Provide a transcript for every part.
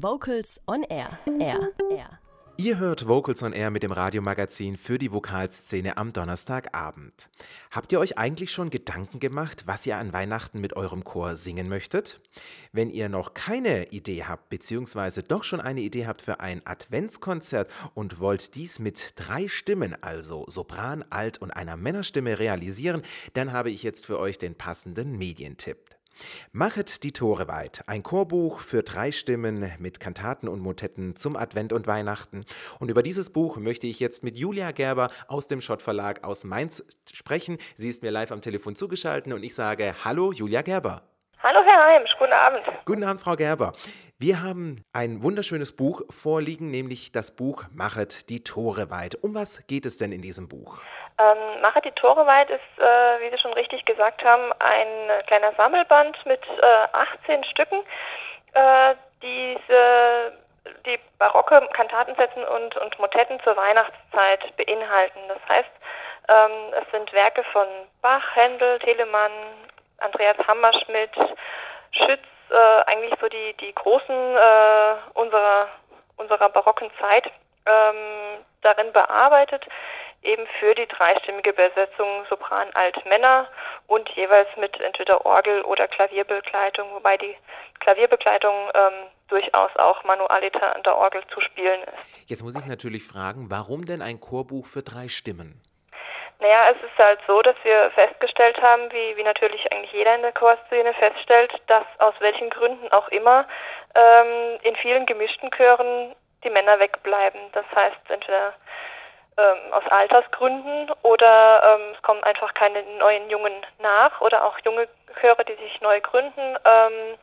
Vocals on Air. Air. Air. Ihr hört Vocals on Air mit dem Radiomagazin für die Vokalszene am Donnerstagabend. Habt ihr euch eigentlich schon Gedanken gemacht, was ihr an Weihnachten mit eurem Chor singen möchtet? Wenn ihr noch keine Idee habt, beziehungsweise doch schon eine Idee habt für ein Adventskonzert und wollt dies mit drei Stimmen, also Sopran, Alt und einer Männerstimme realisieren, dann habe ich jetzt für euch den passenden Medientipp. Machet die Tore weit, ein Chorbuch für drei Stimmen mit Kantaten und Motetten zum Advent und Weihnachten. Und über dieses Buch möchte ich jetzt mit Julia Gerber aus dem Schott Verlag aus Mainz sprechen. Sie ist mir live am Telefon zugeschaltet und ich sage Hallo Julia Gerber. Hallo Herr Heimsch, guten Abend. Guten Abend, Frau Gerber. Wir haben ein wunderschönes Buch vorliegen, nämlich das Buch Machet die Tore weit. Um was geht es denn in diesem Buch? Ähm, Mache die Tore weit ist, äh, wie Sie schon richtig gesagt haben, ein kleiner Sammelband mit äh, 18 Stücken, äh, diese die barocke Kantatensätzen und, und Motetten zur Weihnachtszeit beinhalten. Das heißt, ähm, es sind Werke von Bach, Händel, Telemann, Andreas Hammerschmidt, Schütz, äh, eigentlich so die, die großen äh, unserer, unserer barocken Zeit ähm, darin bearbeitet eben für die dreistimmige Besetzung Sopran Alt Männer und jeweils mit entweder Orgel oder Klavierbegleitung, wobei die Klavierbegleitung ähm, durchaus auch Manualiter an der Orgel zu spielen ist. Jetzt muss ich natürlich fragen, warum denn ein Chorbuch für drei Stimmen? Naja, es ist halt so, dass wir festgestellt haben, wie, wie natürlich eigentlich jeder in der Chorszene feststellt, dass aus welchen Gründen auch immer ähm, in vielen gemischten Chören die Männer wegbleiben. Das heißt, entweder ähm, aus Altersgründen oder ähm, es kommen einfach keine neuen Jungen nach oder auch junge Chöre, die sich neu gründen, ähm,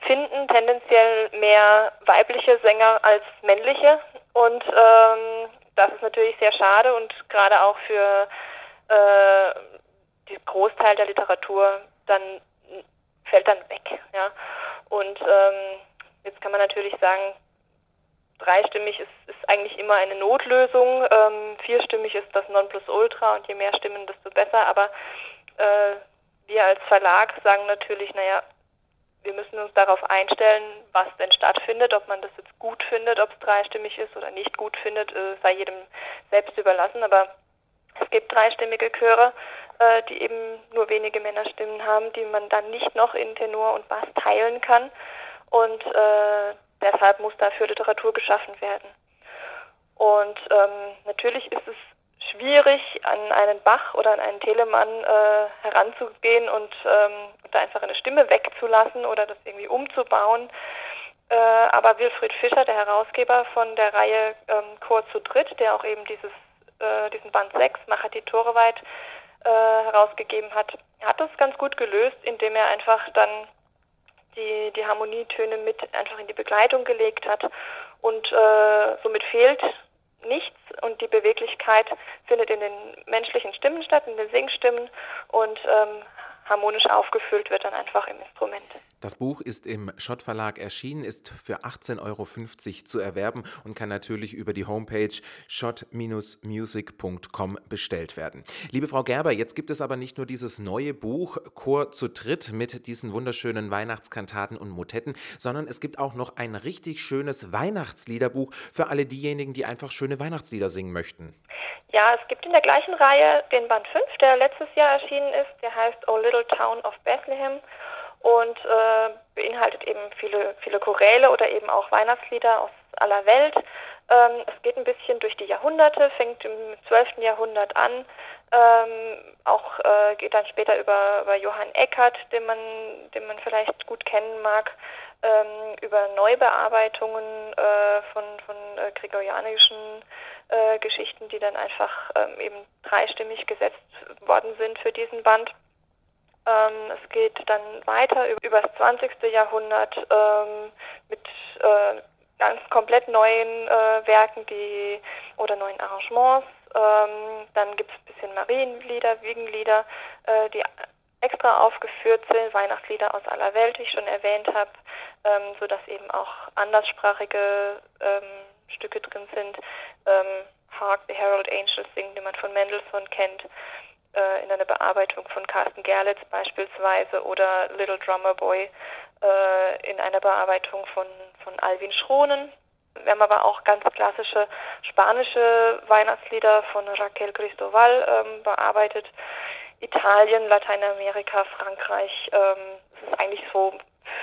finden tendenziell mehr weibliche Sänger als männliche und ähm, das ist natürlich sehr schade und gerade auch für äh, den Großteil der Literatur dann fällt dann weg. Ja? Und ähm, jetzt kann man natürlich sagen, Dreistimmig ist, ist eigentlich immer eine Notlösung. Ähm, vierstimmig ist das Nonplusultra und je mehr Stimmen, desto besser. Aber äh, wir als Verlag sagen natürlich, naja, wir müssen uns darauf einstellen, was denn stattfindet, ob man das jetzt gut findet, ob es dreistimmig ist oder nicht gut findet, äh, sei jedem selbst überlassen. Aber es gibt dreistimmige Chöre, äh, die eben nur wenige Männerstimmen haben, die man dann nicht noch in Tenor und Bass teilen kann. Und äh, Deshalb muss dafür Literatur geschaffen werden. Und ähm, natürlich ist es schwierig, an einen Bach oder an einen Telemann äh, heranzugehen und ähm, da einfach eine Stimme wegzulassen oder das irgendwie umzubauen. Äh, aber Wilfried Fischer, der Herausgeber von der Reihe ähm, Chor zu dritt, der auch eben dieses, äh, diesen Band 6, Macher die Tore weit, äh, herausgegeben hat, hat das ganz gut gelöst, indem er einfach dann die, die Harmonietöne mit einfach in die Begleitung gelegt hat. Und äh, somit fehlt nichts und die Beweglichkeit findet in den menschlichen Stimmen statt, in den Singstimmen und ähm, harmonisch aufgefüllt wird dann einfach im Instrument. Das Buch ist im Schott Verlag erschienen, ist für 18,50 Euro zu erwerben und kann natürlich über die Homepage shot-music.com bestellt werden. Liebe Frau Gerber, jetzt gibt es aber nicht nur dieses neue Buch Chor zu dritt mit diesen wunderschönen Weihnachtskantaten und Motetten, sondern es gibt auch noch ein richtig schönes Weihnachtsliederbuch für alle diejenigen, die einfach schöne Weihnachtslieder singen möchten. Ja, es gibt in der gleichen Reihe den Band 5, der letztes Jahr erschienen ist, der heißt O Little Town of Bethlehem und äh, beinhaltet eben viele, viele Choräle oder eben auch Weihnachtslieder aus aller Welt. Ähm, es geht ein bisschen durch die Jahrhunderte, fängt im 12. Jahrhundert an, ähm, auch äh, geht dann später über, über Johann Eckert, den man, den man vielleicht gut kennen mag, ähm, über Neubearbeitungen äh, von, von äh, gregorianischen äh, Geschichten, die dann einfach ähm, eben dreistimmig gesetzt worden sind für diesen Band. Ähm, es geht dann weiter über das 20. Jahrhundert ähm, mit äh, ganz komplett neuen äh, Werken die, oder neuen Arrangements. Ähm, dann gibt es ein bisschen Marienlieder, Wiegenlieder, äh, die extra aufgeführt sind, Weihnachtslieder aus aller Welt, wie ich schon erwähnt habe, ähm, sodass eben auch anderssprachige ähm, Stücke drin sind. Ähm, Hark the Herald Angels singen, die man von Mendelssohn kennt. Äh, in einer Bearbeitung von Carsten Gerlitz beispielsweise oder Little Drummer Boy äh, in einer Bearbeitung von, von Alvin Schronen. Wir haben aber auch ganz klassische spanische Weihnachtslieder von Raquel Cristoval ähm, bearbeitet. Italien, Lateinamerika, Frankreich. Ähm, es ist eigentlich so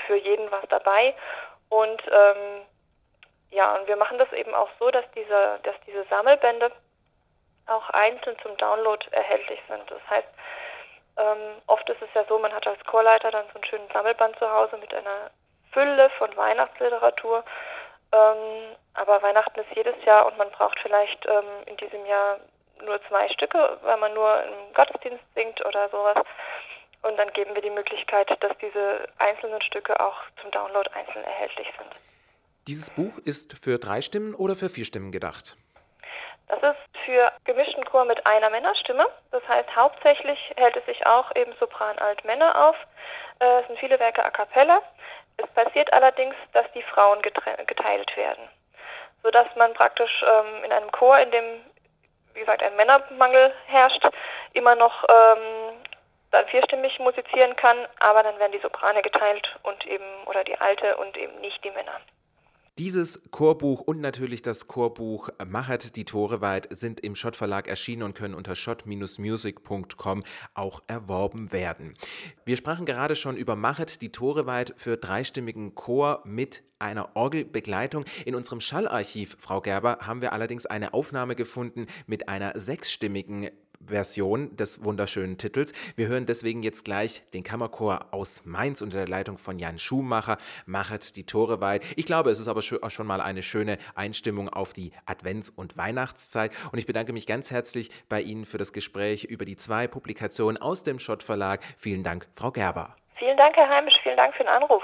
für jeden was dabei. Und ähm, ja, und wir machen das eben auch so, dass diese, dass diese Sammelbände auch einzeln zum Download erhältlich sind. Das heißt, ähm, oft ist es ja so, man hat als Chorleiter dann so einen schönen Sammelband zu Hause mit einer Fülle von Weihnachtsliteratur. Ähm, aber Weihnachten ist jedes Jahr und man braucht vielleicht ähm, in diesem Jahr nur zwei Stücke, weil man nur im Gottesdienst singt oder sowas. Und dann geben wir die Möglichkeit, dass diese einzelnen Stücke auch zum Download einzeln erhältlich sind. Dieses Buch ist für drei Stimmen oder für vier Stimmen gedacht? Das ist für gemischten Chor mit einer Männerstimme. Das heißt, hauptsächlich hält es sich auch eben Sopran, Alt, Männer auf. Äh, es sind viele Werke a cappella. Es passiert allerdings, dass die Frauen geteilt werden, sodass man praktisch ähm, in einem Chor, in dem, wie gesagt, ein Männermangel herrscht, immer noch ähm, dann vierstimmig musizieren kann, aber dann werden die Soprane geteilt und eben, oder die Alte und eben nicht die Männer. Dieses Chorbuch und natürlich das Chorbuch Machet die Tore weit sind im Schott Verlag erschienen und können unter schott-music.com auch erworben werden. Wir sprachen gerade schon über Machet die Tore weit für dreistimmigen Chor mit einer Orgelbegleitung. In unserem Schallarchiv, Frau Gerber, haben wir allerdings eine Aufnahme gefunden mit einer sechsstimmigen Version des wunderschönen Titels. Wir hören deswegen jetzt gleich den Kammerchor aus Mainz unter der Leitung von Jan Schumacher, Machet die Tore weit. Ich glaube, es ist aber schon mal eine schöne Einstimmung auf die Advents- und Weihnachtszeit. Und ich bedanke mich ganz herzlich bei Ihnen für das Gespräch über die zwei Publikationen aus dem Schott Verlag. Vielen Dank, Frau Gerber. Vielen Dank, Herr Heimisch. Vielen Dank für den Anruf.